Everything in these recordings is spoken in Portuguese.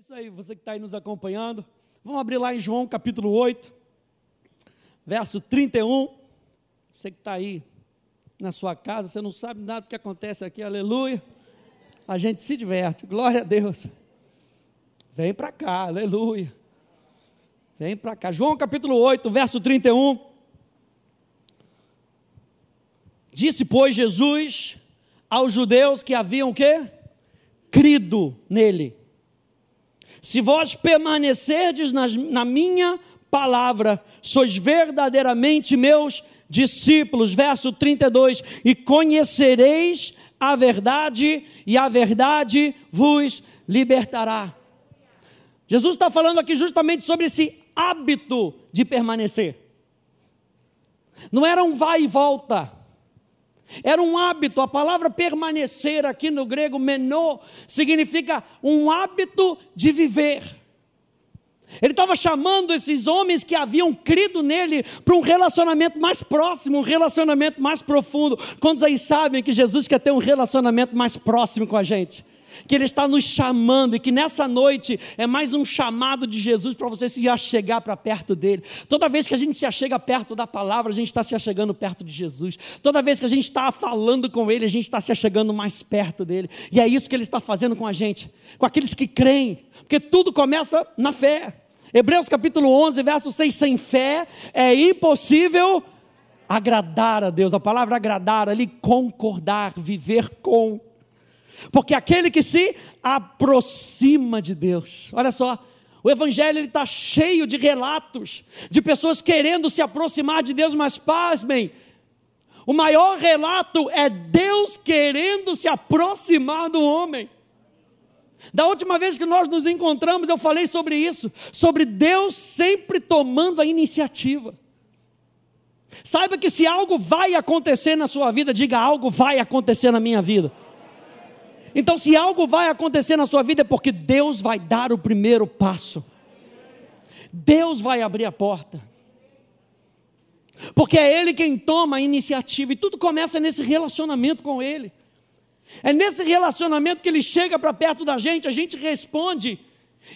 isso aí, você que está aí nos acompanhando. Vamos abrir lá em João capítulo 8, verso 31. Você que está aí na sua casa, você não sabe nada que acontece aqui, aleluia. A gente se diverte, glória a Deus. Vem para cá, aleluia. Vem para cá. João capítulo 8, verso 31. Disse, pois, Jesus aos judeus que haviam o quê? Crido nele. Se vós permanecerdes na, na minha palavra, sois verdadeiramente meus discípulos. Verso 32: E conhecereis a verdade, e a verdade vos libertará. Jesus está falando aqui justamente sobre esse hábito de permanecer. Não era um vai e volta. Era um hábito, a palavra permanecer aqui no grego menor significa um hábito de viver. Ele estava chamando esses homens que haviam crido nele para um relacionamento mais próximo, um relacionamento mais profundo. Quantos aí sabem que Jesus quer ter um relacionamento mais próximo com a gente? Que Ele está nos chamando e que nessa noite é mais um chamado de Jesus para você se achegar para perto dele. Toda vez que a gente se achega perto da palavra, a gente está se achegando perto de Jesus. Toda vez que a gente está falando com Ele, a gente está se achegando mais perto dele. E é isso que Ele está fazendo com a gente, com aqueles que creem, porque tudo começa na fé. Hebreus capítulo 11, verso 6: sem fé é impossível agradar a Deus. A palavra agradar ali, concordar, viver com. Porque aquele que se aproxima de Deus, olha só, o Evangelho está cheio de relatos de pessoas querendo se aproximar de Deus, mas pasmem, o maior relato é Deus querendo se aproximar do homem. Da última vez que nós nos encontramos, eu falei sobre isso, sobre Deus sempre tomando a iniciativa. Saiba que se algo vai acontecer na sua vida, diga algo vai acontecer na minha vida. Então, se algo vai acontecer na sua vida, é porque Deus vai dar o primeiro passo. Deus vai abrir a porta. Porque é Ele quem toma a iniciativa, e tudo começa nesse relacionamento com Ele. É nesse relacionamento que Ele chega para perto da gente, a gente responde.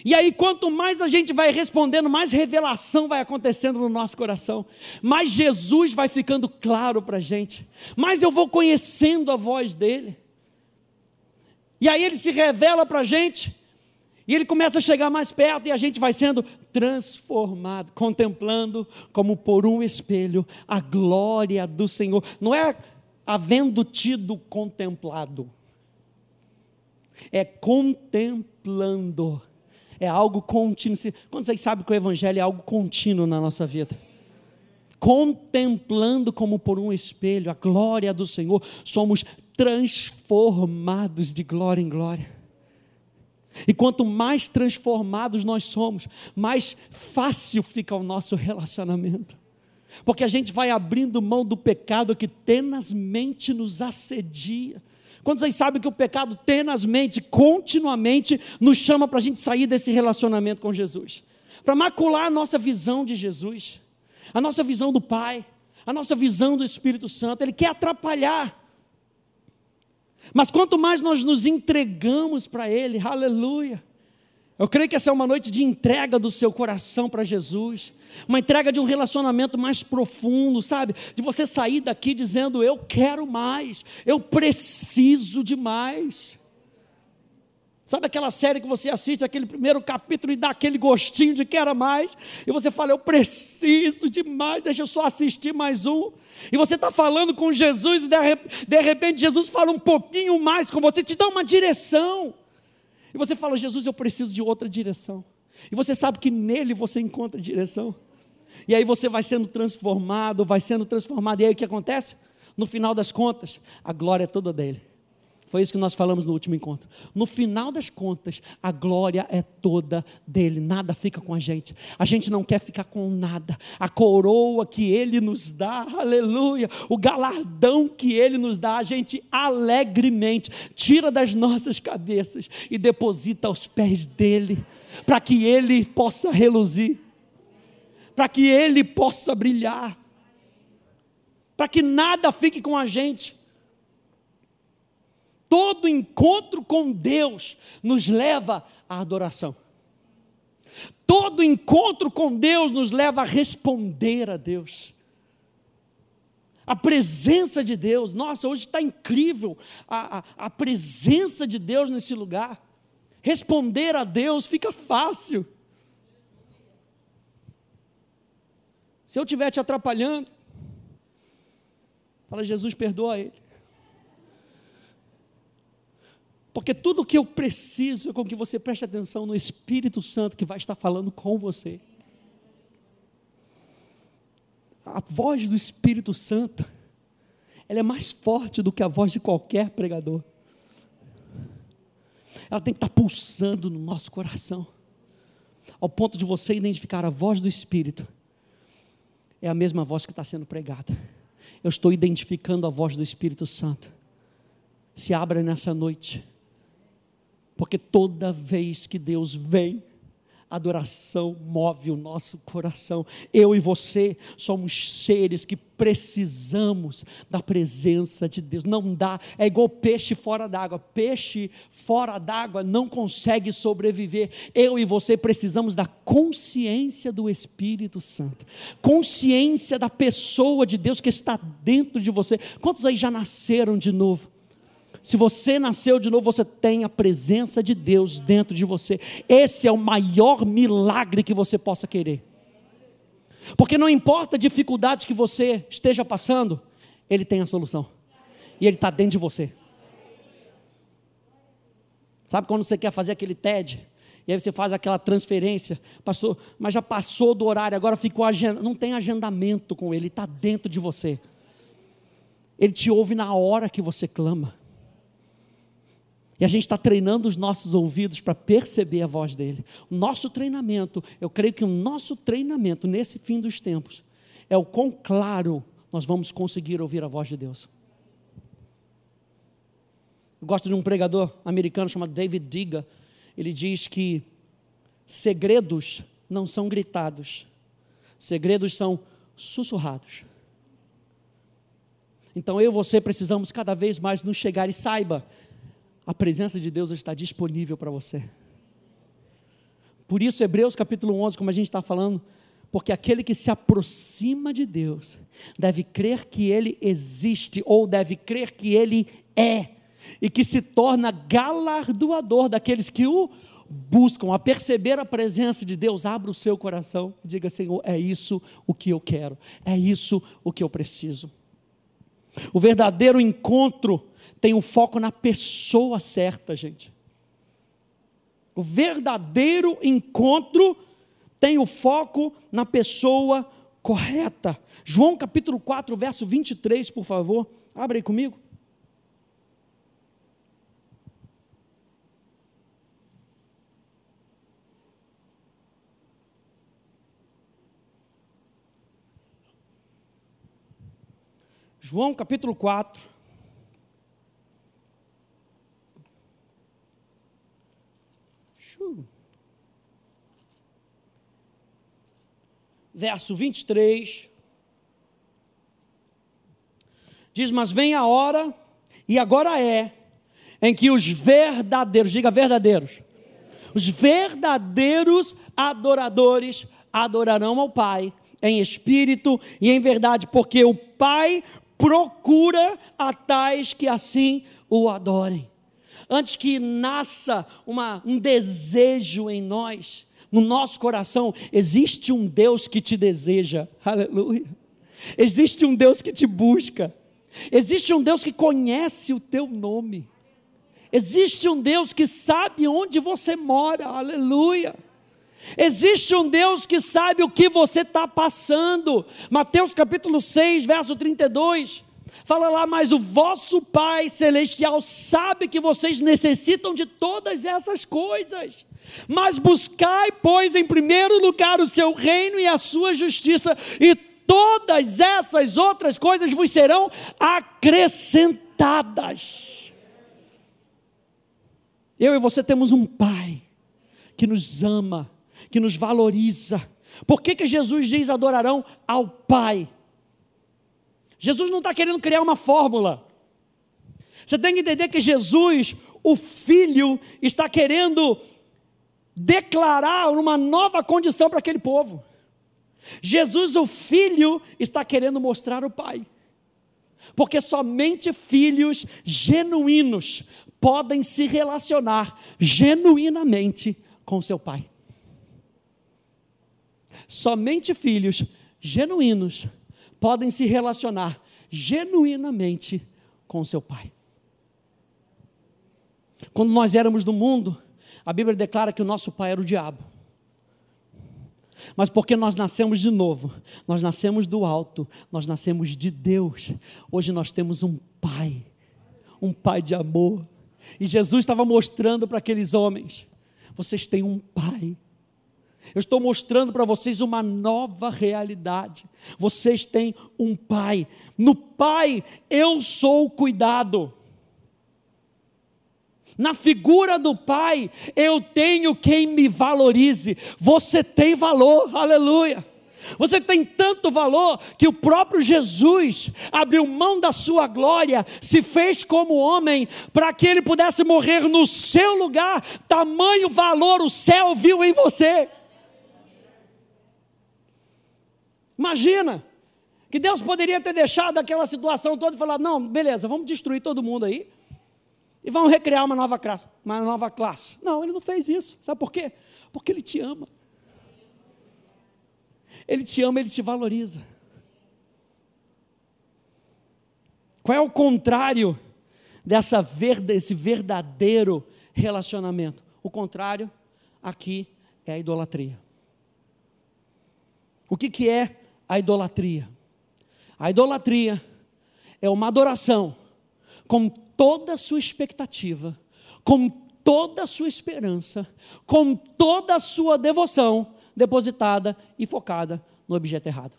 E aí, quanto mais a gente vai respondendo, mais revelação vai acontecendo no nosso coração, mais Jesus vai ficando claro para a gente, mais eu vou conhecendo a voz dEle. E aí ele se revela para a gente, e ele começa a chegar mais perto, e a gente vai sendo transformado, contemplando como por um espelho a glória do Senhor. Não é havendo tido contemplado, é contemplando. É algo contínuo. Quando vocês sabem que o Evangelho é algo contínuo na nossa vida? Contemplando como por um espelho a glória do Senhor, somos transformados de glória em glória. E quanto mais transformados nós somos, mais fácil fica o nosso relacionamento. Porque a gente vai abrindo mão do pecado que tenazmente nos assedia. Quando vocês sabem que o pecado tenazmente, continuamente, nos chama para a gente sair desse relacionamento com Jesus, para macular a nossa visão de Jesus, a nossa visão do Pai, a nossa visão do Espírito Santo, Ele quer atrapalhar. Mas quanto mais nós nos entregamos para Ele, aleluia. Eu creio que essa é uma noite de entrega do seu coração para Jesus, uma entrega de um relacionamento mais profundo, sabe? De você sair daqui dizendo: Eu quero mais, eu preciso de mais. Sabe aquela série que você assiste, aquele primeiro capítulo e dá aquele gostinho de quero mais, e você fala: Eu preciso de mais, deixa eu só assistir mais um. E você está falando com Jesus e de repente Jesus fala um pouquinho mais com você, te dá uma direção. E você fala, Jesus, eu preciso de outra direção. E você sabe que nele você encontra direção. E aí você vai sendo transformado, vai sendo transformado. E aí o que acontece? No final das contas, a glória é toda dele. Foi isso que nós falamos no último encontro. No final das contas, a glória é toda dele, nada fica com a gente. A gente não quer ficar com nada. A coroa que ele nos dá, aleluia, o galardão que ele nos dá, a gente alegremente tira das nossas cabeças e deposita aos pés dele, para que ele possa reluzir, para que ele possa brilhar, para que nada fique com a gente todo encontro com Deus nos leva à adoração. Todo encontro com Deus nos leva a responder a Deus. A presença de Deus, nossa, hoje está incrível a, a, a presença de Deus nesse lugar. Responder a Deus fica fácil. Se eu estiver te atrapalhando, fala, Jesus, perdoa ele. Porque tudo o que eu preciso é com que você preste atenção no Espírito Santo que vai estar falando com você. A voz do Espírito Santo, ela é mais forte do que a voz de qualquer pregador. Ela tem que estar pulsando no nosso coração, ao ponto de você identificar a voz do Espírito. É a mesma voz que está sendo pregada. Eu estou identificando a voz do Espírito Santo. Se abra nessa noite porque toda vez que Deus vem, adoração move o nosso coração. Eu e você somos seres que precisamos da presença de Deus. Não dá, é igual peixe fora d'água. Peixe fora d'água não consegue sobreviver. Eu e você precisamos da consciência do Espírito Santo, consciência da pessoa de Deus que está dentro de você. Quantos aí já nasceram de novo? Se você nasceu de novo, você tem a presença de Deus dentro de você. Esse é o maior milagre que você possa querer. Porque não importa a dificuldade que você esteja passando, Ele tem a solução. E Ele está dentro de você. Sabe quando você quer fazer aquele TED? E aí você faz aquela transferência, passou, mas já passou do horário, agora ficou agenda, não tem agendamento com ele, está dentro de você. Ele te ouve na hora que você clama. E a gente está treinando os nossos ouvidos para perceber a voz dele. O nosso treinamento, eu creio que o nosso treinamento nesse fim dos tempos é o quão claro nós vamos conseguir ouvir a voz de Deus. Eu gosto de um pregador americano chamado David Diga. Ele diz que segredos não são gritados, segredos são sussurrados. Então eu e você precisamos cada vez mais nos chegar e saiba a presença de Deus está disponível para você. Por isso, Hebreus capítulo 11, como a gente está falando, porque aquele que se aproxima de Deus deve crer que Ele existe, ou deve crer que Ele é, e que se torna galardoador daqueles que o buscam a perceber a presença de Deus, abra o seu coração e diga: Senhor, é isso o que eu quero, é isso o que eu preciso. O verdadeiro encontro tem um foco na pessoa certa, gente. O verdadeiro encontro tem o foco na pessoa correta. João capítulo 4, verso 23, por favor. Abre aí comigo. João capítulo 4. Verso 23. Diz: Mas vem a hora, e agora é, em que os verdadeiros, diga verdadeiros, os verdadeiros adoradores adorarão ao Pai em espírito e em verdade, porque o Pai procura a tais que assim o adorem. Antes que nasça uma, um desejo em nós, no nosso coração, existe um Deus que te deseja, aleluia. Existe um Deus que te busca, existe um Deus que conhece o teu nome, existe um Deus que sabe onde você mora, aleluia. Existe um Deus que sabe o que você está passando. Mateus capítulo 6, verso 32. Fala lá, mas o vosso Pai Celestial sabe que vocês necessitam de todas essas coisas. Mas buscai, pois, em primeiro lugar o seu reino e a sua justiça, e todas essas outras coisas vos serão acrescentadas. Eu e você temos um Pai que nos ama que nos valoriza. Por que, que Jesus diz adorarão ao Pai? Jesus não está querendo criar uma fórmula. Você tem que entender que Jesus, o Filho, está querendo declarar uma nova condição para aquele povo. Jesus, o Filho, está querendo mostrar o Pai. Porque somente filhos genuínos podem se relacionar genuinamente com seu Pai. Somente filhos genuínos podem se relacionar genuinamente com seu Pai. Quando nós éramos do mundo, a Bíblia declara que o nosso pai era o diabo. Mas porque nós nascemos de novo, nós nascemos do alto, nós nascemos de Deus. Hoje nós temos um pai, um pai de amor. E Jesus estava mostrando para aqueles homens: vocês têm um pai. Eu estou mostrando para vocês uma nova realidade. Vocês têm um pai. No pai eu sou cuidado. Na figura do Pai, eu tenho quem me valorize. Você tem valor, aleluia. Você tem tanto valor que o próprio Jesus abriu mão da sua glória, se fez como homem, para que ele pudesse morrer no seu lugar. Tamanho valor o céu viu em você. Imagina que Deus poderia ter deixado aquela situação toda e falar: não, beleza, vamos destruir todo mundo aí e vamos recriar uma nova classe, uma nova classe. Não, ele não fez isso. Sabe por quê? Porque ele te ama. Ele te ama, ele te valoriza. Qual é o contrário dessa desse verdadeiro relacionamento? O contrário aqui é a idolatria. O que, que é a idolatria? A idolatria é uma adoração com toda a sua expectativa, com toda a sua esperança, com toda a sua devoção depositada e focada no objeto errado.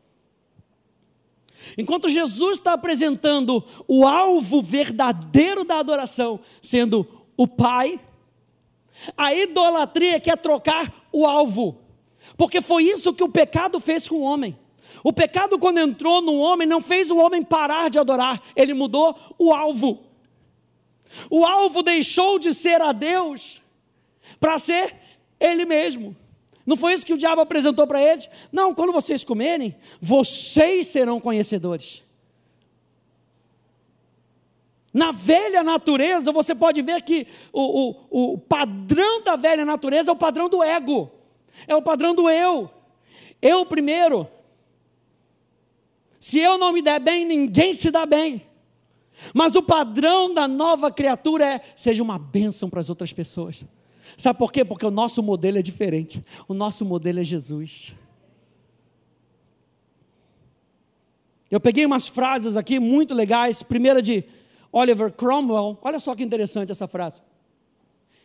Enquanto Jesus está apresentando o alvo verdadeiro da adoração, sendo o Pai, a idolatria quer trocar o alvo, porque foi isso que o pecado fez com o homem. O pecado, quando entrou no homem, não fez o homem parar de adorar, ele mudou o alvo. O alvo deixou de ser a Deus para ser Ele mesmo. Não foi isso que o diabo apresentou para eles? Não, quando vocês comerem, vocês serão conhecedores. Na velha natureza, você pode ver que o, o, o padrão da velha natureza é o padrão do ego, é o padrão do eu. Eu primeiro. Se eu não me der bem, ninguém se dá bem. Mas o padrão da nova criatura é: seja uma bênção para as outras pessoas. Sabe por quê? Porque o nosso modelo é diferente. O nosso modelo é Jesus. Eu peguei umas frases aqui muito legais. Primeira de Oliver Cromwell. Olha só que interessante essa frase.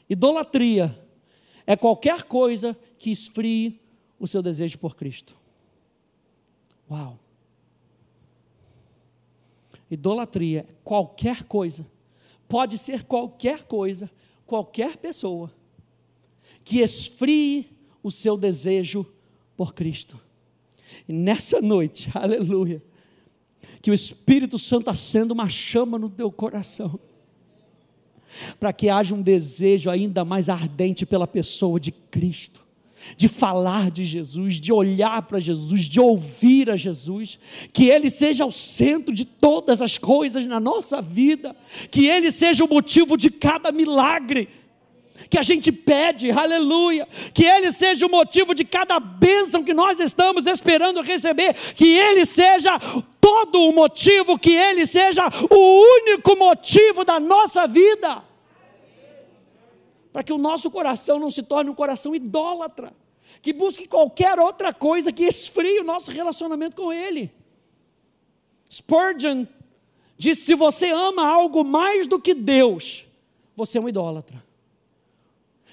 Idolatria é qualquer coisa que esfrie o seu desejo por Cristo. Uau! Idolatria, qualquer coisa, pode ser qualquer coisa, qualquer pessoa, que esfrie o seu desejo por Cristo. E nessa noite, aleluia, que o Espírito Santo acenda uma chama no teu coração, para que haja um desejo ainda mais ardente pela pessoa de Cristo de falar de Jesus, de olhar para Jesus, de ouvir a Jesus, que Ele seja o centro de todas as coisas na nossa vida, que Ele seja o motivo de cada milagre que a gente pede, aleluia, que Ele seja o motivo de cada bênção que nós estamos esperando receber, que Ele seja todo o motivo, que Ele seja o único motivo da nossa vida para que o nosso coração não se torne um coração idólatra, que busque qualquer outra coisa que esfrie o nosso relacionamento com Ele. Spurgeon disse: se você ama algo mais do que Deus, você é um idólatra.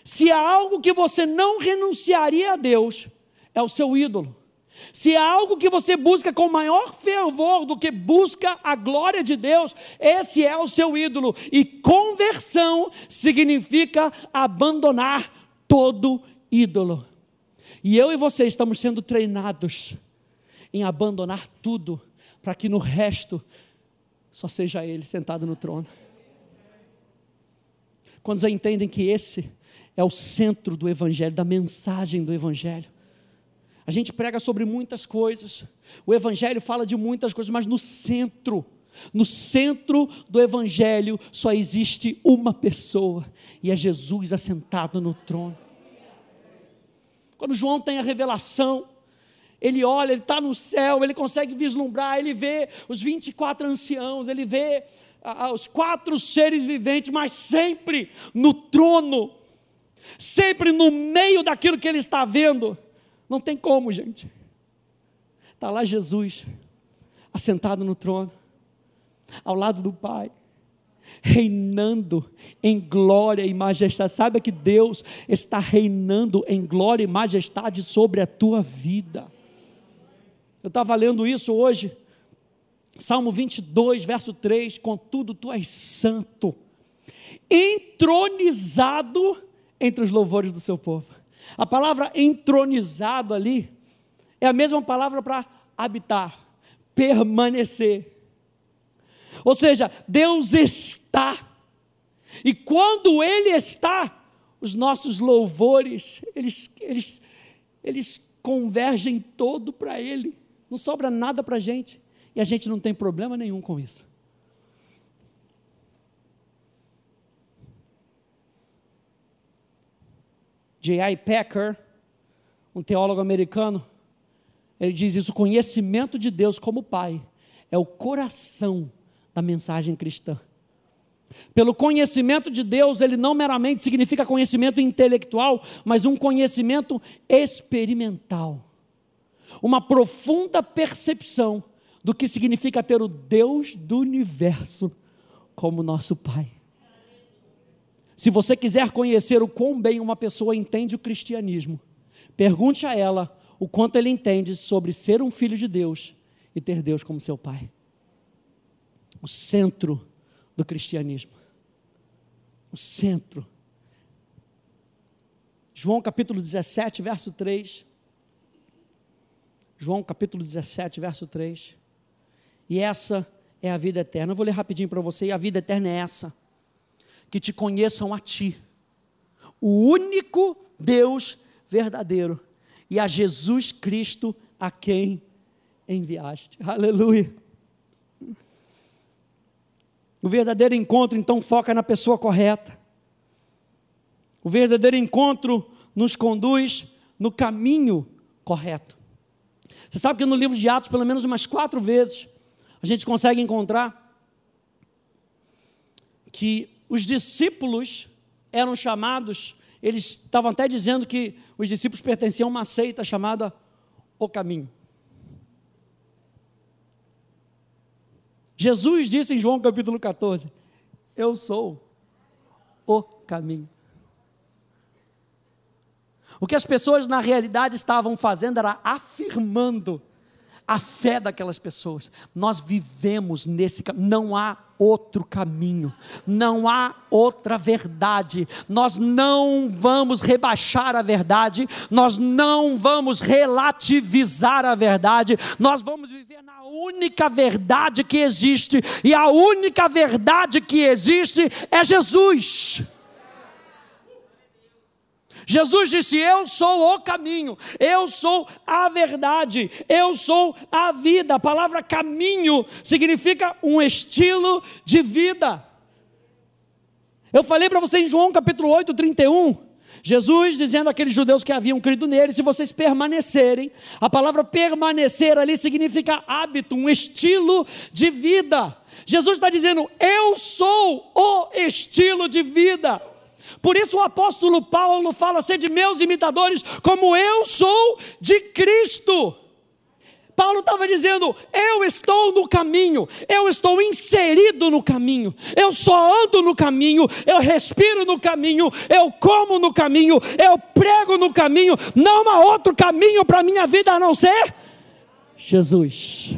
Se há algo que você não renunciaria a Deus, é o seu ídolo. Se há algo que você busca com maior fervor do que busca a glória de Deus, esse é o seu ídolo. E conversão significa abandonar todo ídolo. E eu e você estamos sendo treinados em abandonar tudo, para que no resto só seja Ele sentado no trono. Quando entendem que esse é o centro do Evangelho, da mensagem do Evangelho. A gente prega sobre muitas coisas, o Evangelho fala de muitas coisas, mas no centro, no centro do Evangelho só existe uma pessoa, e é Jesus assentado no trono. Quando João tem a revelação, ele olha, ele está no céu, ele consegue vislumbrar, ele vê os 24 anciãos, ele vê os quatro seres viventes, mas sempre no trono, sempre no meio daquilo que ele está vendo. Não tem como, gente. Está lá Jesus, assentado no trono, ao lado do Pai, reinando em glória e majestade. Saiba que Deus está reinando em glória e majestade sobre a tua vida. Eu estava lendo isso hoje, Salmo 22, verso 3: Contudo, tu és santo, entronizado entre os louvores do seu povo. A palavra entronizado ali é a mesma palavra para habitar, permanecer. Ou seja, Deus está. E quando Ele está, os nossos louvores, eles, eles, eles convergem todo para Ele. Não sobra nada para a gente. E a gente não tem problema nenhum com isso. J.I. Packer, um teólogo americano, ele diz isso: o conhecimento de Deus como Pai é o coração da mensagem cristã. Pelo conhecimento de Deus, ele não meramente significa conhecimento intelectual, mas um conhecimento experimental. Uma profunda percepção do que significa ter o Deus do universo como nosso Pai. Se você quiser conhecer o quão bem uma pessoa entende o cristianismo, pergunte a ela o quanto ele entende sobre ser um filho de Deus e ter Deus como seu Pai. O centro do cristianismo. O centro. João capítulo 17, verso 3. João capítulo 17, verso 3. E essa é a vida eterna. Eu vou ler rapidinho para você. E a vida eterna é essa que te conheçam a ti, o único Deus verdadeiro, e a Jesus Cristo a quem enviaste. Aleluia. O verdadeiro encontro então foca na pessoa correta. O verdadeiro encontro nos conduz no caminho correto. Você sabe que no livro de Atos, pelo menos umas quatro vezes, a gente consegue encontrar que os discípulos eram chamados, eles estavam até dizendo que os discípulos pertenciam a uma seita chamada O Caminho. Jesus disse em João capítulo 14: Eu sou o caminho. O que as pessoas na realidade estavam fazendo era afirmando a fé daquelas pessoas. Nós vivemos nesse caminho, não há outro caminho, não há outra verdade. Nós não vamos rebaixar a verdade, nós não vamos relativizar a verdade, nós vamos viver na única verdade que existe, e a única verdade que existe é Jesus. Jesus disse: Eu sou o caminho, eu sou a verdade, eu sou a vida. A palavra caminho significa um estilo de vida. Eu falei para você em João capítulo 8, 31. Jesus dizendo àqueles judeus que haviam crido nele: se vocês permanecerem, a palavra permanecer ali significa hábito, um estilo de vida. Jesus está dizendo: eu sou o estilo de vida. Por isso o apóstolo Paulo fala: ser de meus imitadores, como eu sou de Cristo. Paulo estava dizendo: eu estou no caminho, eu estou inserido no caminho, eu só ando no caminho, eu respiro no caminho, eu como no caminho, eu prego no caminho, não há outro caminho para a minha vida a não ser Jesus.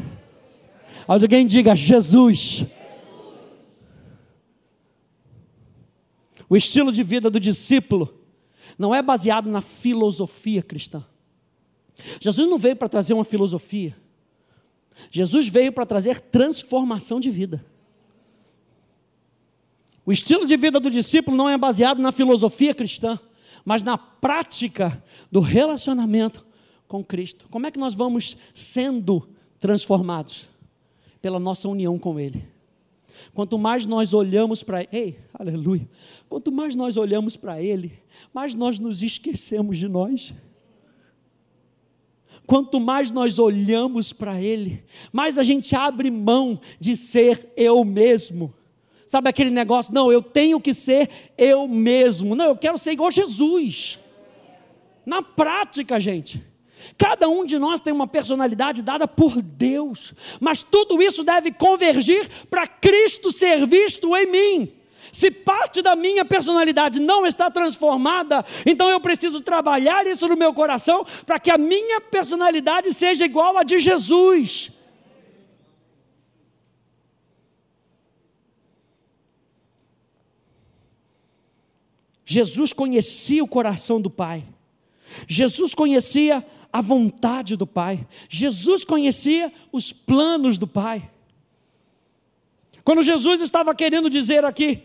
Alguém diga: Jesus. O estilo de vida do discípulo não é baseado na filosofia cristã. Jesus não veio para trazer uma filosofia. Jesus veio para trazer transformação de vida. O estilo de vida do discípulo não é baseado na filosofia cristã, mas na prática do relacionamento com Cristo. Como é que nós vamos sendo transformados? Pela nossa união com Ele. Quanto mais nós olhamos para Ele, aleluia. Quanto mais nós olhamos para Ele, mais nós nos esquecemos de nós. Quanto mais nós olhamos para Ele, mais a gente abre mão de ser eu mesmo. Sabe aquele negócio? Não, eu tenho que ser eu mesmo. Não, eu quero ser igual Jesus. Na prática, gente. Cada um de nós tem uma personalidade dada por Deus, mas tudo isso deve convergir para Cristo ser visto em mim. Se parte da minha personalidade não está transformada, então eu preciso trabalhar isso no meu coração para que a minha personalidade seja igual a de Jesus. Jesus conhecia o coração do Pai. Jesus conhecia a vontade do Pai. Jesus conhecia os planos do Pai. Quando Jesus estava querendo dizer aqui,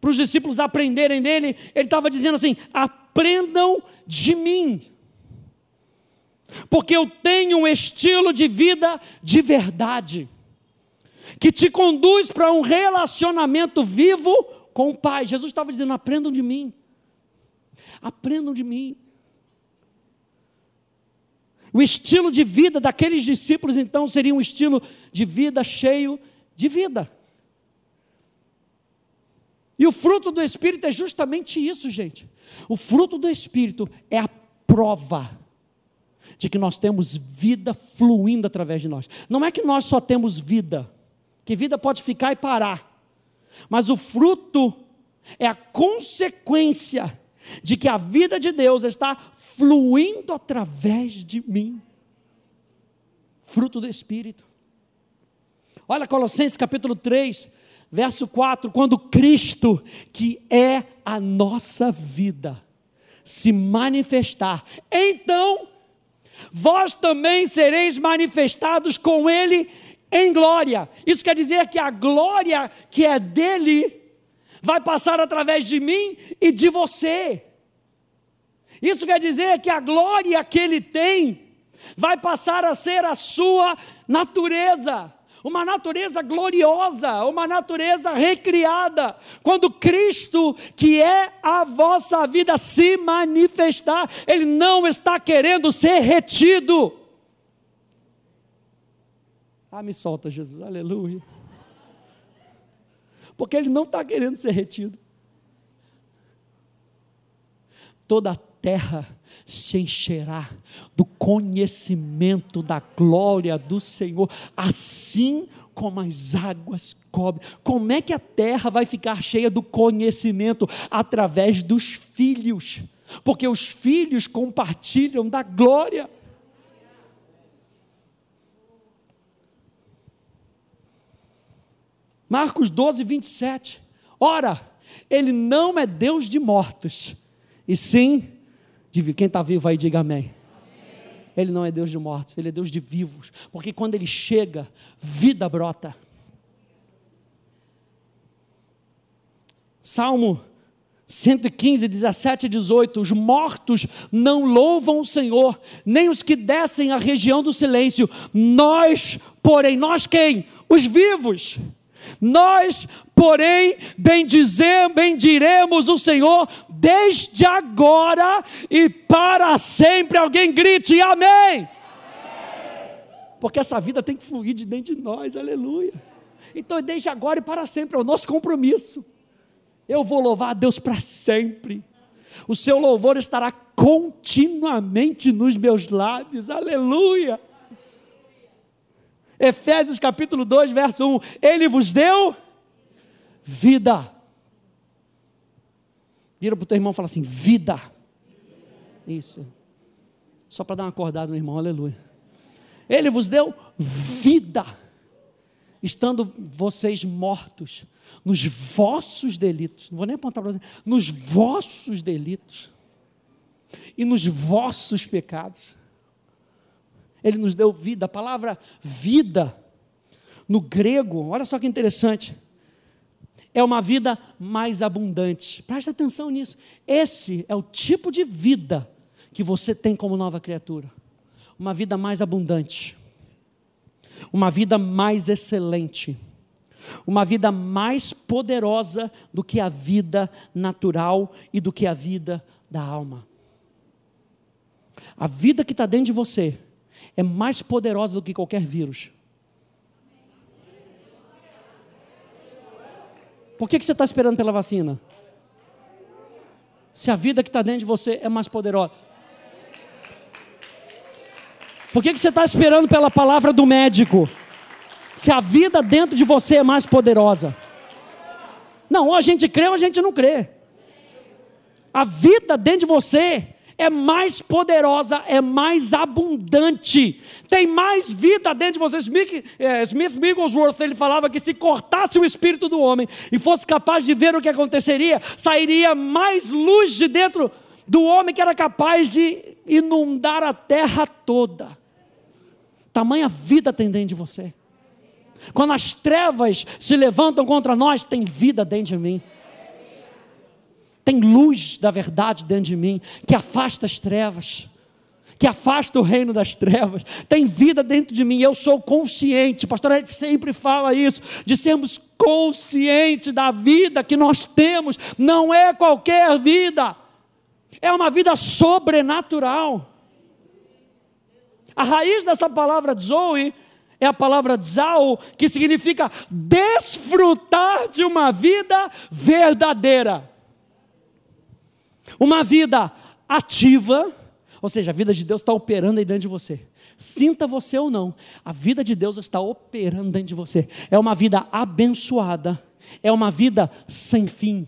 para os discípulos aprenderem dele, ele estava dizendo assim: aprendam de mim, porque eu tenho um estilo de vida de verdade, que te conduz para um relacionamento vivo com o Pai. Jesus estava dizendo: aprendam de mim, aprendam de mim. O estilo de vida daqueles discípulos, então, seria um estilo de vida cheio de vida. E o fruto do Espírito é justamente isso, gente. O fruto do Espírito é a prova de que nós temos vida fluindo através de nós. Não é que nós só temos vida, que vida pode ficar e parar. Mas o fruto é a consequência de que a vida de Deus está fluindo através de mim. Fruto do Espírito. Olha Colossenses capítulo 3, verso 4: quando Cristo, que é a nossa vida, se manifestar, então vós também sereis manifestados com Ele em glória. Isso quer dizer que a glória que é dele vai passar através de mim e de você. Isso quer dizer que a glória que ele tem vai passar a ser a sua natureza, uma natureza gloriosa, uma natureza recriada. Quando Cristo, que é a vossa vida, se manifestar, Ele não está querendo ser retido. Ah, me solta, Jesus, aleluia porque ele não está querendo ser retido. Toda a terra se encherá do conhecimento da glória do Senhor, assim como as águas cobrem. Como é que a terra vai ficar cheia do conhecimento? Através dos filhos, porque os filhos compartilham da glória. Marcos 12, 27. Ora, ele não é Deus de mortos, e sim quem está vivo aí, diga amém. amém. Ele não é Deus de mortos, ele é Deus de vivos, porque quando ele chega, vida brota. Salmo 115, 17 e 18: Os mortos não louvam o Senhor, nem os que descem à região do silêncio. Nós, porém, nós quem? Os vivos nós, porém, bendizemos, bendiremos o Senhor desde agora e para sempre. Alguém grite amém. amém. Porque essa vida tem que fluir de dentro de nós, aleluia. Então, desde agora e para sempre, é o nosso compromisso. Eu vou louvar a Deus para sempre. O seu louvor estará continuamente nos meus lábios, aleluia. Efésios capítulo 2, verso 1: Ele vos deu vida. Vira para o teu irmão e fala assim: vida. Isso. Só para dar uma acordada no irmão, aleluia. Ele vos deu vida, estando vocês mortos nos vossos delitos. Não vou nem apontar para você, nos vossos delitos e nos vossos pecados ele nos deu vida. A palavra vida, no grego, olha só que interessante. é uma vida mais abundante. Preste atenção nisso. Esse é o tipo de vida que você tem como nova criatura. Uma vida mais abundante. Uma vida mais excelente. Uma vida mais poderosa do que a vida natural e do que a vida da alma. A vida que está dentro de você é mais poderosa do que qualquer vírus. Por que, que você está esperando pela vacina? Se a vida que está dentro de você é mais poderosa. Por que, que você está esperando pela palavra do médico? Se a vida dentro de você é mais poderosa. Não, ou a gente crê ou a gente não crê. A vida dentro de você é mais poderosa, é mais abundante, tem mais vida dentro de você. Smith, é, Smith Wigglesworth ele falava que se cortasse o espírito do homem e fosse capaz de ver o que aconteceria, sairia mais luz de dentro do homem que era capaz de inundar a terra toda. Tamanha vida tem dentro de você. Quando as trevas se levantam contra nós, tem vida dentro de mim. Tem luz da verdade dentro de mim que afasta as trevas, que afasta o reino das trevas. Tem vida dentro de mim. Eu sou consciente. Pastor Ed sempre fala isso, de sermos conscientes da vida que nós temos. Não é qualquer vida. É uma vida sobrenatural. A raiz dessa palavra Zoe é a palavra Zao, que significa desfrutar de uma vida verdadeira uma vida ativa, ou seja, a vida de Deus está operando aí dentro de você. Sinta você ou não, a vida de Deus está operando dentro de você. É uma vida abençoada, é uma vida sem fim,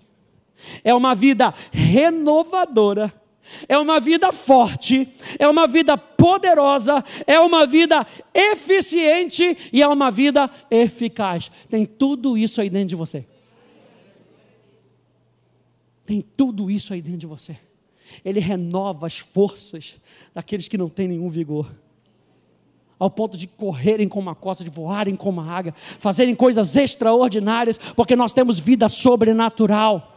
é uma vida renovadora, é uma vida forte, é uma vida poderosa, é uma vida eficiente e é uma vida eficaz. Tem tudo isso aí dentro de você. Tem tudo isso aí dentro de você. Ele renova as forças daqueles que não têm nenhum vigor. Ao ponto de correrem como uma costa, de voarem como uma águia, fazerem coisas extraordinárias, porque nós temos vida sobrenatural.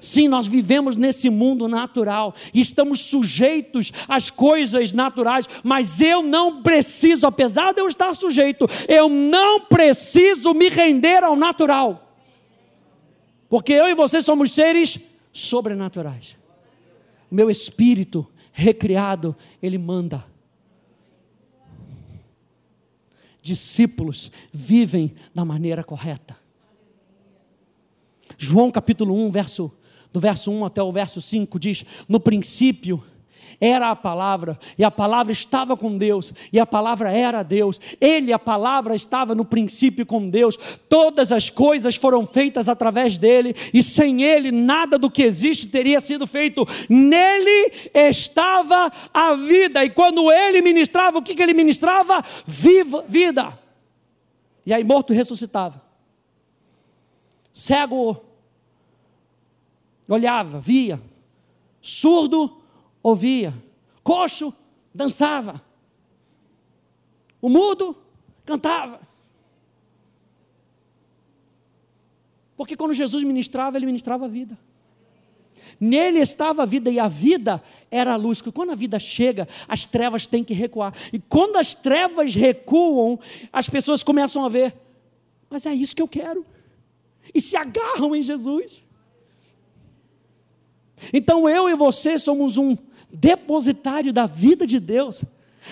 Sim, nós vivemos nesse mundo natural e estamos sujeitos às coisas naturais, mas eu não preciso, apesar de eu estar sujeito, eu não preciso me render ao natural, porque eu e você somos seres sobrenaturais. Meu espírito recriado, ele manda. Discípulos vivem da maneira correta. João capítulo 1, verso, do verso 1 até o verso 5 diz: No princípio era a palavra, e a palavra estava com Deus, e a palavra era Deus. Ele, a palavra, estava no princípio com Deus. Todas as coisas foram feitas através dele, e sem ele nada do que existe teria sido feito. Nele estava a vida, e quando ele ministrava, o que, que ele ministrava? Viva, vida. E aí, morto ressuscitava. Cego olhava, via. Surdo ouvia, coxo dançava, o mudo cantava. Porque quando Jesus ministrava, ele ministrava a vida. Nele estava a vida e a vida era a luz. Porque quando a vida chega, as trevas têm que recuar. E quando as trevas recuam, as pessoas começam a ver, mas é isso que eu quero. E se agarram em Jesus. Então eu e você somos um depositário da vida de Deus,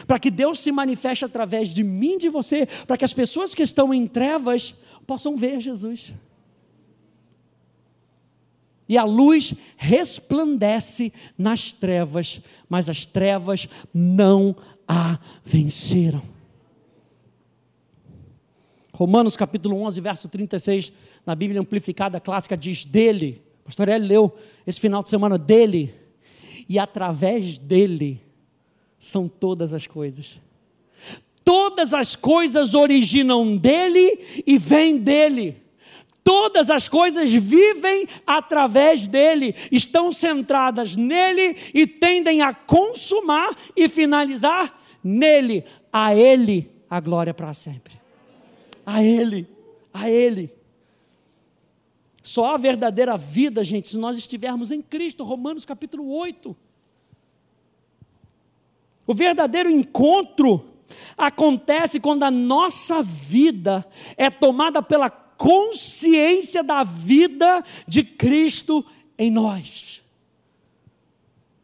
para que Deus se manifeste através de mim e de você, para que as pessoas que estão em trevas possam ver Jesus. E a luz resplandece nas trevas, mas as trevas não a venceram. Romanos capítulo 11, verso 36, na Bíblia Amplificada Clássica, diz: Dele, pastor Eli leu esse final de semana, dele e através dele são todas as coisas. Todas as coisas originam dele e vêm dele. Todas as coisas vivem através dele, estão centradas nele e tendem a consumar e finalizar nele. A ele a glória para sempre. A ele, a ele. Só há verdadeira vida, gente, se nós estivermos em Cristo, Romanos capítulo 8. O verdadeiro encontro acontece quando a nossa vida é tomada pela consciência da vida de Cristo em nós.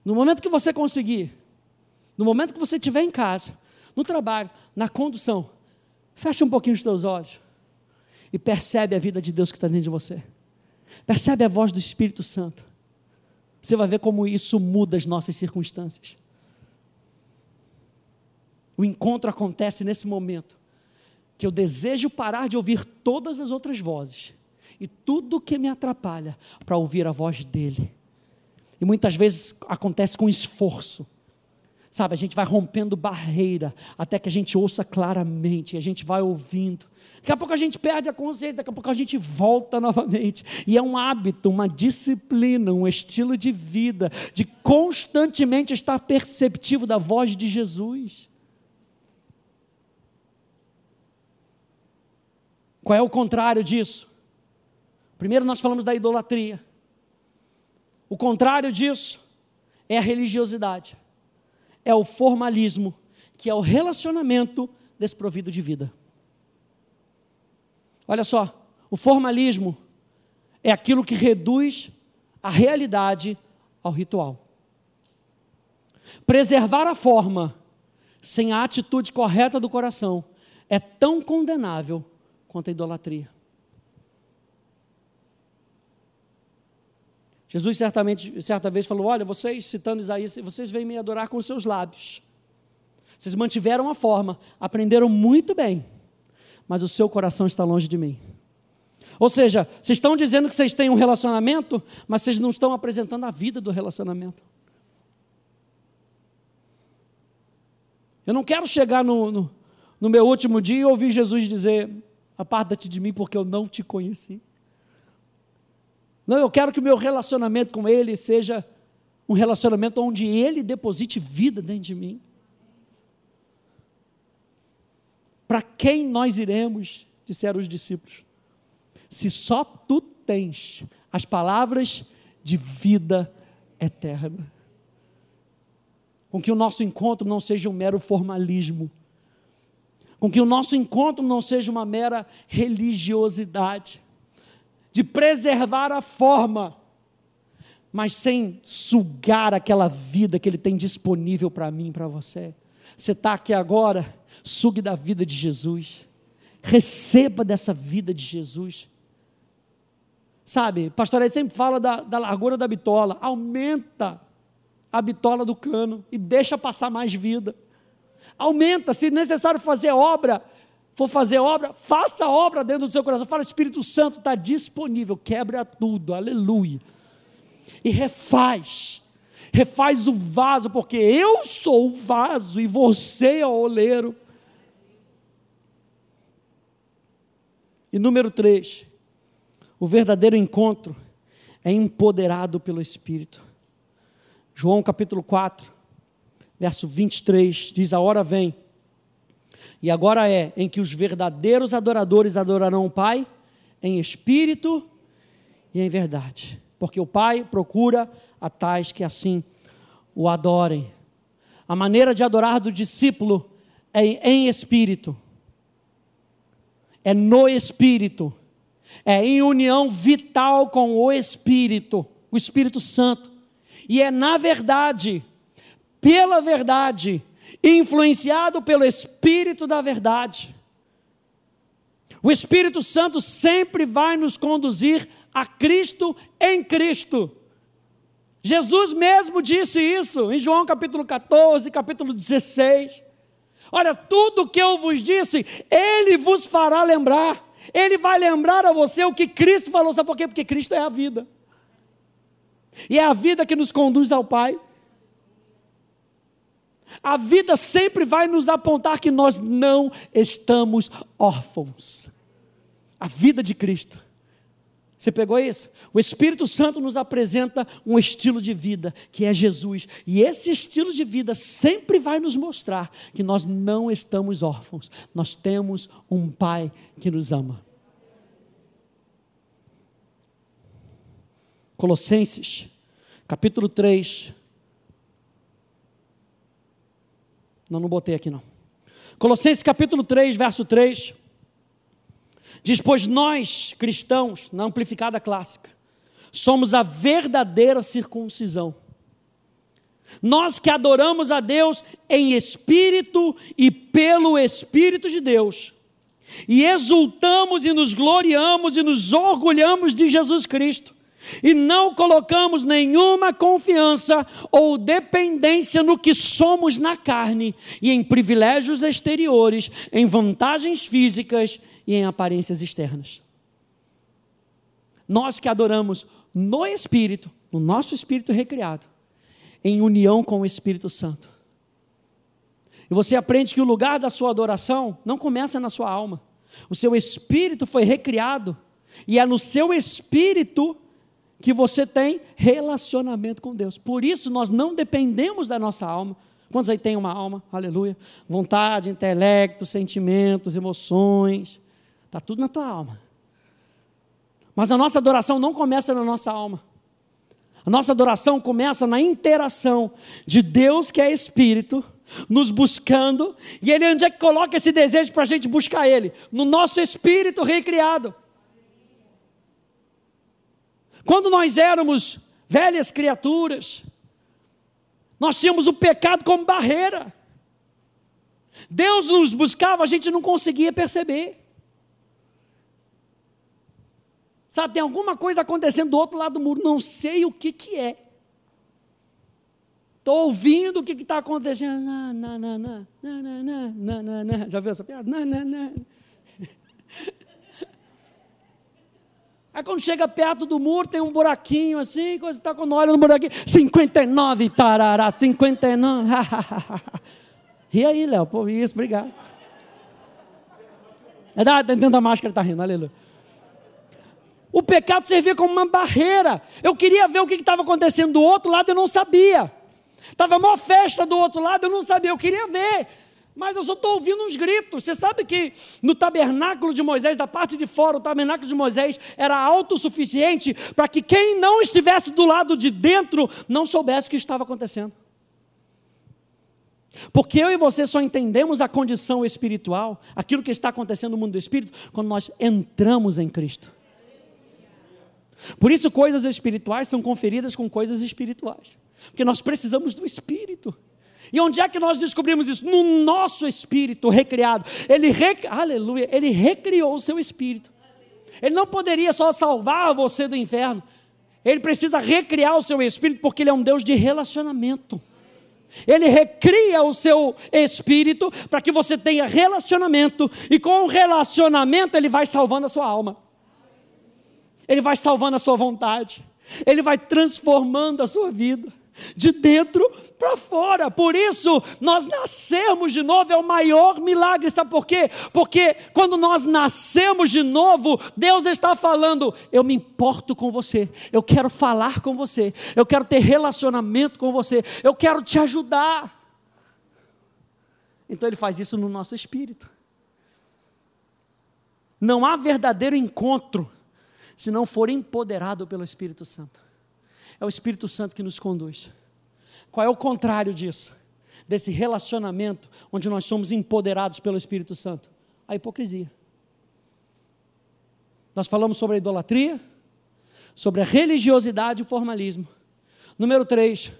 No momento que você conseguir, no momento que você estiver em casa, no trabalho, na condução, feche um pouquinho os teus olhos e percebe a vida de Deus que está dentro de você. Percebe a voz do Espírito Santo. Você vai ver como isso muda as nossas circunstâncias. O encontro acontece nesse momento que eu desejo parar de ouvir todas as outras vozes e tudo que me atrapalha para ouvir a voz dele. E muitas vezes acontece com esforço. Sabe, a gente vai rompendo barreira até que a gente ouça claramente, a gente vai ouvindo. Daqui a pouco a gente perde a consciência, daqui a pouco a gente volta novamente. E é um hábito, uma disciplina, um estilo de vida, de constantemente estar perceptivo da voz de Jesus. Qual é o contrário disso? Primeiro nós falamos da idolatria. O contrário disso é a religiosidade, é o formalismo, que é o relacionamento desprovido de vida. Olha só, o formalismo é aquilo que reduz a realidade ao ritual. Preservar a forma sem a atitude correta do coração é tão condenável quanto a idolatria. Jesus certamente, certa vez falou: Olha, vocês, citando Isaías, vocês vêm me adorar com os seus lábios. Vocês mantiveram a forma, aprenderam muito bem, mas o seu coração está longe de mim. Ou seja, vocês estão dizendo que vocês têm um relacionamento, mas vocês não estão apresentando a vida do relacionamento. Eu não quero chegar no, no, no meu último dia e ouvir Jesus dizer: Aparta-te de mim, porque eu não te conheci. Não, eu quero que o meu relacionamento com Ele seja um relacionamento onde Ele deposite vida dentro de mim. Para quem nós iremos, disseram os discípulos, se só tu tens as palavras de vida eterna. Com que o nosso encontro não seja um mero formalismo, com que o nosso encontro não seja uma mera religiosidade, de preservar a forma, mas sem sugar aquela vida que Ele tem disponível para mim e para você. Você está aqui agora, sugue da vida de Jesus, receba dessa vida de Jesus. Sabe, pastor Ed sempre fala da, da largura da bitola, aumenta a bitola do cano e deixa passar mais vida. Aumenta, se necessário fazer obra, for fazer obra, faça obra dentro do seu coração. Fala, Espírito Santo está disponível, quebra tudo, aleluia. E refaz refaz o vaso, porque eu sou o vaso e você é o oleiro. E número três, o verdadeiro encontro é empoderado pelo Espírito. João capítulo 4, verso 23, diz: A hora vem, e agora é, em que os verdadeiros adoradores adorarão o Pai em espírito e em verdade. Porque o Pai procura a tais que assim o adorem. A maneira de adorar do discípulo é em espírito, é no espírito, é em união vital com o Espírito, o Espírito Santo, e é na verdade, pela verdade, influenciado pelo Espírito da verdade. O Espírito Santo sempre vai nos conduzir a Cristo em Cristo. Jesus mesmo disse isso em João capítulo 14, capítulo 16. Olha, tudo que eu vos disse, Ele vos fará lembrar. Ele vai lembrar a você o que Cristo falou. Sabe por quê? Porque Cristo é a vida. E é a vida que nos conduz ao Pai. A vida sempre vai nos apontar que nós não estamos órfãos. A vida de Cristo. Você pegou isso? O Espírito Santo nos apresenta um estilo de vida, que é Jesus. E esse estilo de vida sempre vai nos mostrar que nós não estamos órfãos. Nós temos um Pai que nos ama. Colossenses, capítulo 3. Não, não botei aqui não. Colossenses capítulo 3, verso 3. Diz: Pois nós, cristãos, na amplificada clássica, somos a verdadeira circuncisão. Nós que adoramos a Deus em espírito e pelo Espírito de Deus, e exultamos e nos gloriamos e nos orgulhamos de Jesus Cristo, e não colocamos nenhuma confiança ou dependência no que somos na carne e em privilégios exteriores, em vantagens físicas e em aparências externas. Nós que adoramos no Espírito, no nosso Espírito recriado, em união com o Espírito Santo. E você aprende que o lugar da sua adoração não começa na sua alma. O seu espírito foi recriado e é no seu espírito que você tem relacionamento com Deus. Por isso nós não dependemos da nossa alma. Quantos aí tem uma alma? Aleluia. Vontade, intelecto, sentimentos, emoções. Está tudo na tua alma. Mas a nossa adoração não começa na nossa alma. A nossa adoração começa na interação de Deus, que é Espírito, nos buscando, e Ele onde é que coloca esse desejo para a gente buscar Ele? No nosso espírito recriado. Quando nós éramos velhas criaturas, nós tínhamos o pecado como barreira. Deus nos buscava, a gente não conseguia perceber. Sabe, tem alguma coisa acontecendo do outro lado do muro, não sei o que, que é. Estou ouvindo o que está acontecendo. Não, não, não, não, não, não, não, não, não. Já viu essa piada? Não, não, não. Aí quando chega perto do muro, tem um buraquinho assim, você está quando olha no buraquinho, 59, tarará, 59. Ri aí, Léo, pô, isso, obrigado. É dentro da máscara está rindo, aleluia. O pecado servia como uma barreira. Eu queria ver o que estava acontecendo do outro lado, eu não sabia. Estava uma festa do outro lado, eu não sabia, eu queria ver. Mas eu só estou ouvindo uns gritos. Você sabe que no tabernáculo de Moisés, da parte de fora, o tabernáculo de Moisés era autossuficiente para que quem não estivesse do lado de dentro não soubesse o que estava acontecendo. Porque eu e você só entendemos a condição espiritual, aquilo que está acontecendo no mundo do espírito, quando nós entramos em Cristo. Por isso, coisas espirituais são conferidas com coisas espirituais. Porque nós precisamos do Espírito. E onde é que nós descobrimos isso? No nosso espírito recriado. Ele, rec... aleluia, ele recriou o seu espírito. Ele não poderia só salvar você do inferno. Ele precisa recriar o seu espírito porque ele é um Deus de relacionamento. Ele recria o seu espírito para que você tenha relacionamento e com o relacionamento ele vai salvando a sua alma. Ele vai salvando a sua vontade. Ele vai transformando a sua vida de dentro para fora. Por isso, nós nascemos de novo é o maior milagre. Sabe por quê? Porque quando nós nascemos de novo, Deus está falando: eu me importo com você, eu quero falar com você, eu quero ter relacionamento com você, eu quero te ajudar. Então, Ele faz isso no nosso espírito. Não há verdadeiro encontro se não for empoderado pelo Espírito Santo. É o Espírito Santo que nos conduz. Qual é o contrário disso? Desse relacionamento onde nós somos empoderados pelo Espírito Santo? A hipocrisia. Nós falamos sobre a idolatria, sobre a religiosidade e o formalismo. Número três,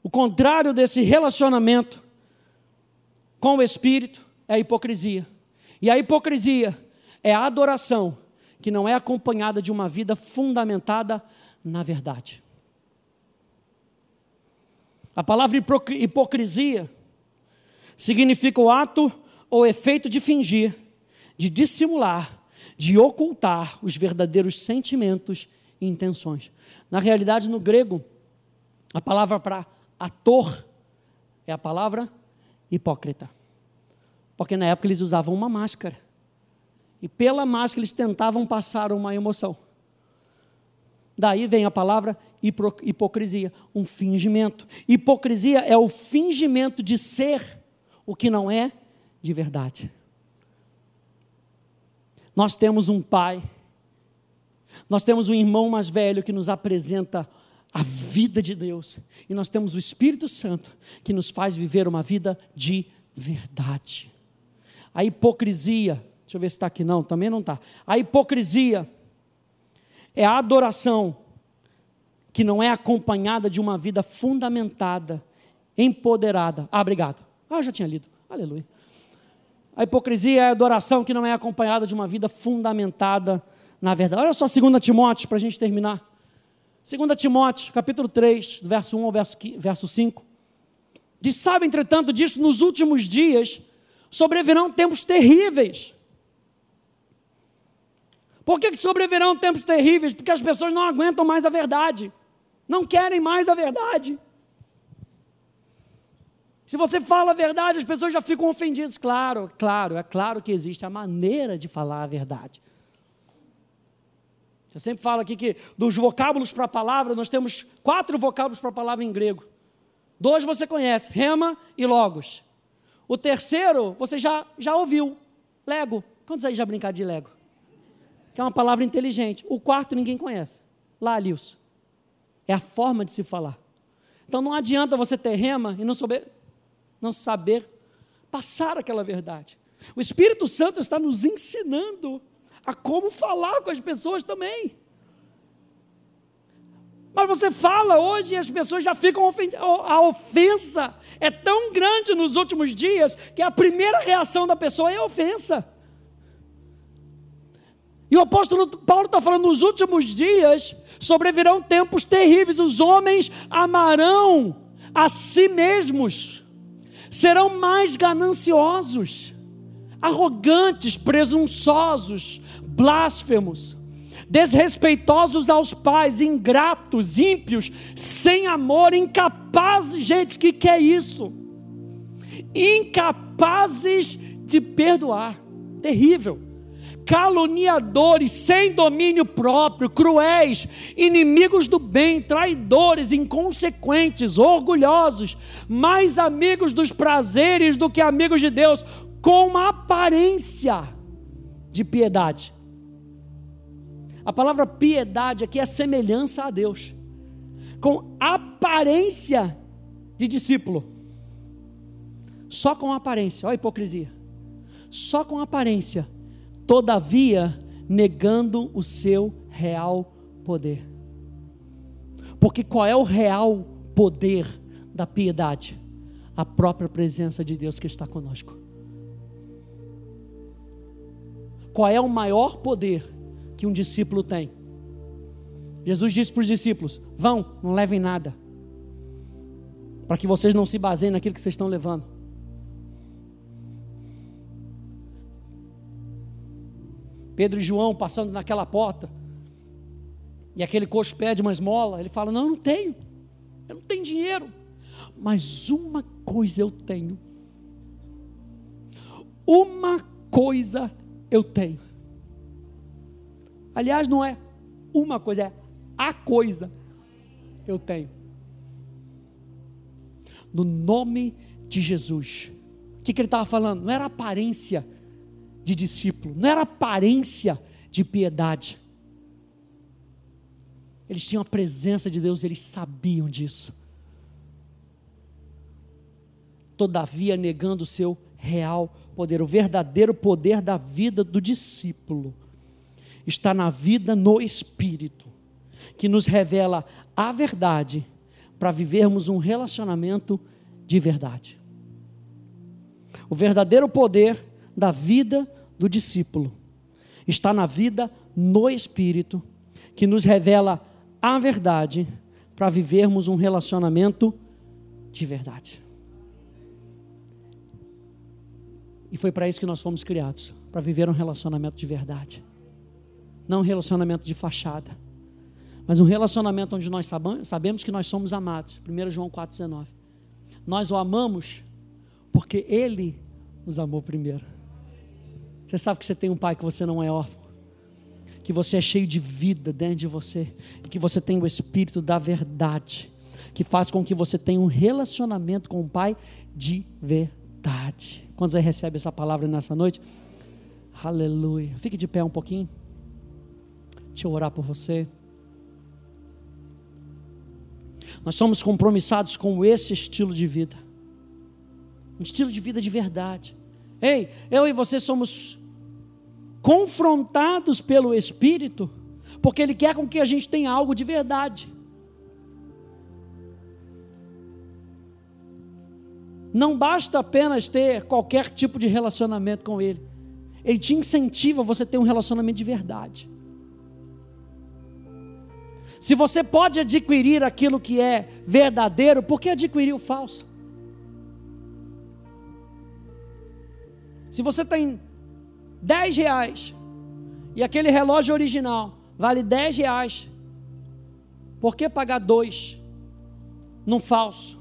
o contrário desse relacionamento com o Espírito é a hipocrisia. E a hipocrisia é a adoração que não é acompanhada de uma vida fundamentada na verdade. A palavra hipocrisia significa o ato ou efeito de fingir, de dissimular, de ocultar os verdadeiros sentimentos e intenções. Na realidade, no grego, a palavra para ator é a palavra hipócrita. Porque na época eles usavam uma máscara. E pela máscara eles tentavam passar uma emoção. Daí vem a palavra hipocrisia, um fingimento. Hipocrisia é o fingimento de ser o que não é de verdade. Nós temos um pai, Nós temos um irmão mais velho que nos apresenta a vida de Deus, e nós temos o Espírito Santo que nos faz viver uma vida de verdade. A hipocrisia, deixa eu ver se está aqui, não, também não está. A hipocrisia é a adoração que não é acompanhada de uma vida fundamentada, empoderada. Ah, obrigado. Ah, eu já tinha lido. Aleluia. A hipocrisia é a adoração que não é acompanhada de uma vida fundamentada na verdade. Olha só 2 Timóteo, para a gente terminar. 2 Timóteo, capítulo 3, verso 1 ao verso, verso 5. Diz: Sabe, entretanto, disto nos últimos dias sobrevirão tempos terríveis. Por que, que sobrevirão tempos terríveis? Porque as pessoas não aguentam mais a verdade, não querem mais a verdade. Se você fala a verdade, as pessoas já ficam ofendidas. Claro, claro, é claro que existe a maneira de falar a verdade. Eu sempre falo aqui que dos vocábulos para a palavra, nós temos quatro vocábulos para a palavra em grego. Dois você conhece, rema e logos. O terceiro você já, já ouviu, lego. Quantos aí já brincaram de lego? Que é uma palavra inteligente. O quarto ninguém conhece, lalius. É a forma de se falar. Então não adianta você ter rema e não saber, não saber passar aquela verdade. O Espírito Santo está nos ensinando a como falar com as pessoas também. Mas você fala hoje e as pessoas já ficam ofendidas. A ofensa é tão grande nos últimos dias que a primeira reação da pessoa é ofensa. E o apóstolo Paulo está falando: nos últimos dias sobrevirão tempos terríveis, os homens amarão a si mesmos serão mais gananciosos, arrogantes, presunçosos, blasfemos, desrespeitosos aos pais, ingratos, ímpios, sem amor, incapazes, gente, que que é isso? Incapazes de perdoar. Terrível caluniadores, sem domínio próprio, cruéis, inimigos do bem, traidores, inconsequentes, orgulhosos, mais amigos dos prazeres do que amigos de Deus, com uma aparência de piedade. A palavra piedade aqui é semelhança a Deus, com aparência de discípulo, só com aparência, olha a hipocrisia, só com aparência todavia negando o seu real poder. Porque qual é o real poder da piedade? A própria presença de Deus que está conosco. Qual é o maior poder que um discípulo tem? Jesus disse para os discípulos: Vão, não levem nada, para que vocês não se baseiem naquilo que vocês estão levando. Pedro e João passando naquela porta, e aquele coxo pede uma esmola, ele fala: Não, eu não tenho, eu não tenho dinheiro, mas uma coisa eu tenho. Uma coisa eu tenho. Aliás, não é uma coisa, é a coisa eu tenho. No nome de Jesus. O que, que ele estava falando? Não era aparência de discípulo, não era aparência de piedade. Eles tinham a presença de Deus, eles sabiam disso. Todavia, negando o seu real poder, o verdadeiro poder da vida do discípulo, está na vida no Espírito, que nos revela a verdade para vivermos um relacionamento de verdade. O verdadeiro poder da vida do discípulo está na vida no Espírito, que nos revela a verdade para vivermos um relacionamento de verdade. E foi para isso que nós fomos criados para viver um relacionamento de verdade. Não um relacionamento de fachada, mas um relacionamento onde nós sabemos que nós somos amados. 1 João 4,19. Nós o amamos porque Ele nos amou primeiro. Você sabe que você tem um pai que você não é órfão, que você é cheio de vida dentro de você, e que você tem o espírito da verdade, que faz com que você tenha um relacionamento com o pai de verdade. Quando você recebe essa palavra nessa noite? Aleluia. Fique de pé um pouquinho. Deixa eu orar por você. Nós somos compromissados com esse estilo de vida. Um estilo de vida de verdade. Ei, eu e você somos confrontados pelo Espírito, porque Ele quer com que a gente tenha algo de verdade. Não basta apenas ter qualquer tipo de relacionamento com Ele, Ele te incentiva a você ter um relacionamento de verdade. Se você pode adquirir aquilo que é verdadeiro, por que adquirir o falso? Se você tem 10 reais e aquele relógio original vale 10 reais, por que pagar dois num falso?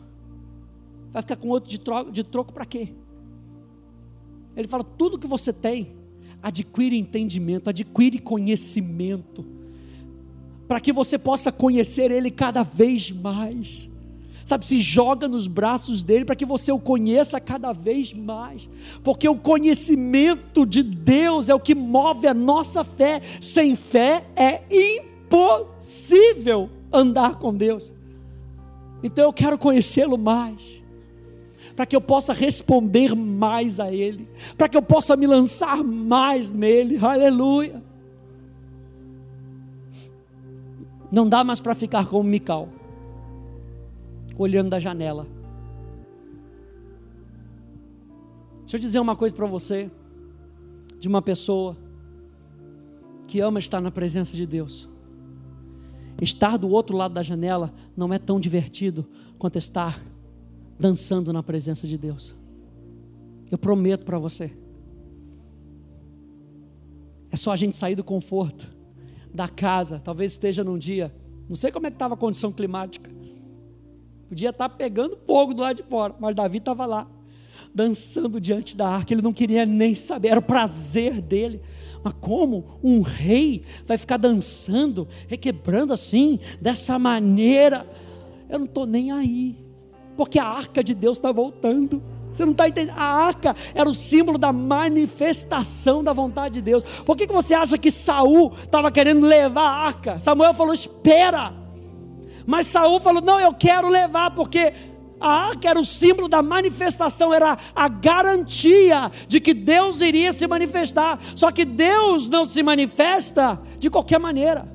Vai ficar com outro de troco, de troco para quê? Ele fala: tudo que você tem, adquire entendimento, adquire conhecimento para que você possa conhecer Ele cada vez mais. Sabe, se joga nos braços dele para que você o conheça cada vez mais, porque o conhecimento de Deus é o que move a nossa fé. Sem fé é impossível andar com Deus. Então eu quero conhecê-lo mais, para que eu possa responder mais a Ele, para que eu possa me lançar mais nele. Aleluia. Não dá mais para ficar como Mical, olhando da janela. Deixa eu dizer uma coisa para você, de uma pessoa que ama estar na presença de Deus. Estar do outro lado da janela não é tão divertido quanto estar dançando na presença de Deus. Eu prometo para você. É só a gente sair do conforto da casa, talvez esteja num dia, não sei como é que estava a condição climática, podia estar tá pegando fogo do lado de fora, mas Davi estava lá, dançando diante da arca, ele não queria nem saber, era o prazer dele. Mas como um rei vai ficar dançando, requebrando assim, dessa maneira? Eu não estou nem aí, porque a arca de Deus está voltando. Você não está entendendo? A arca era o símbolo da manifestação da vontade de Deus. Por que, que você acha que Saul estava querendo levar a arca? Samuel falou: espera. Mas Saul falou: não, eu quero levar, porque a arca era o símbolo da manifestação, era a garantia de que Deus iria se manifestar. Só que Deus não se manifesta de qualquer maneira.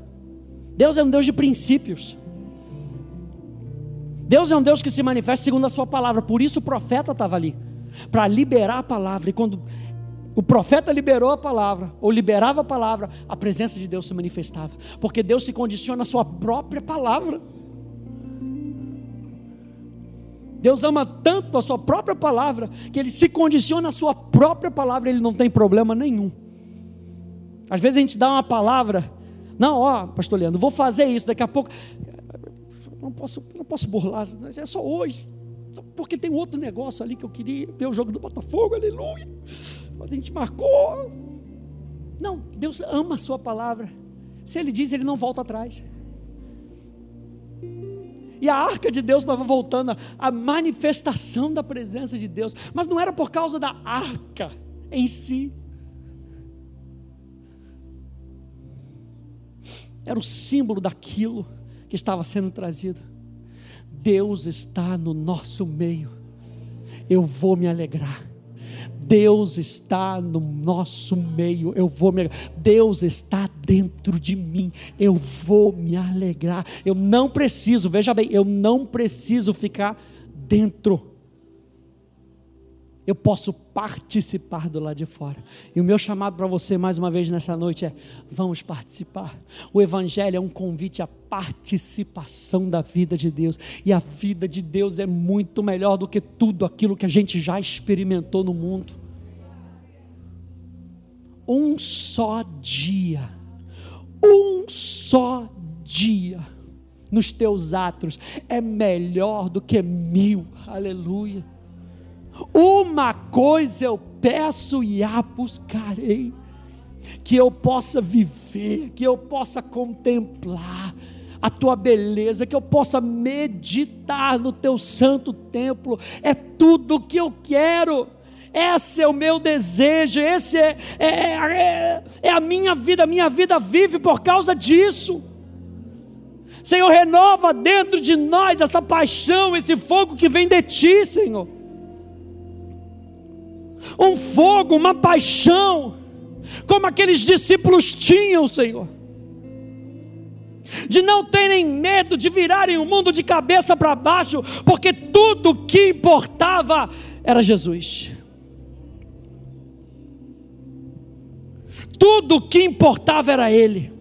Deus é um Deus de princípios. Deus é um Deus que se manifesta segundo a sua palavra, por isso o profeta estava ali, para liberar a palavra, e quando o profeta liberou a palavra, ou liberava a palavra, a presença de Deus se manifestava, porque Deus se condiciona à sua própria palavra. Deus ama tanto a sua própria palavra, que ele se condiciona à sua própria palavra, ele não tem problema nenhum. Às vezes a gente dá uma palavra, não, ó, pastor Leandro, vou fazer isso, daqui a pouco, não posso, não posso burlar, é só hoje. Porque tem outro negócio ali que eu queria ver o jogo do Botafogo, aleluia. Mas a gente marcou. Não, Deus ama a sua palavra. Se Ele diz, Ele não volta atrás. E a arca de Deus estava voltando, a manifestação da presença de Deus. Mas não era por causa da arca em si. Era o símbolo daquilo que estava sendo trazido. Deus está no nosso meio. Eu vou me alegrar. Deus está no nosso meio, eu vou me. Deus está dentro de mim, eu vou me alegrar. Eu não preciso, veja bem, eu não preciso ficar dentro eu posso participar do lado de fora. E o meu chamado para você mais uma vez nessa noite é: vamos participar. O Evangelho é um convite à participação da vida de Deus. E a vida de Deus é muito melhor do que tudo aquilo que a gente já experimentou no mundo. Um só dia, um só dia nos teus atos é melhor do que mil. Aleluia. Uma coisa eu peço e a buscarei, que eu possa viver, que eu possa contemplar a tua beleza, que eu possa meditar no teu santo templo, é tudo o que eu quero. Esse é o meu desejo, esse é, é, é, é a minha vida, minha vida vive por causa disso. Senhor, renova dentro de nós essa paixão, esse fogo que vem de Ti, Senhor. Um fogo, uma paixão, como aqueles discípulos tinham, Senhor. De não terem medo de virarem o mundo de cabeça para baixo, porque tudo que importava era Jesus. Tudo que importava era Ele.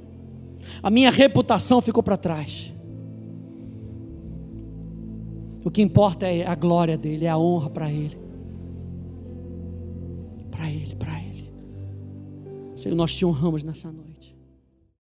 A minha reputação ficou para trás. O que importa é a glória dele, é a honra para Ele. Para Ele, para Ele. Senhor, nós te honramos nessa noite.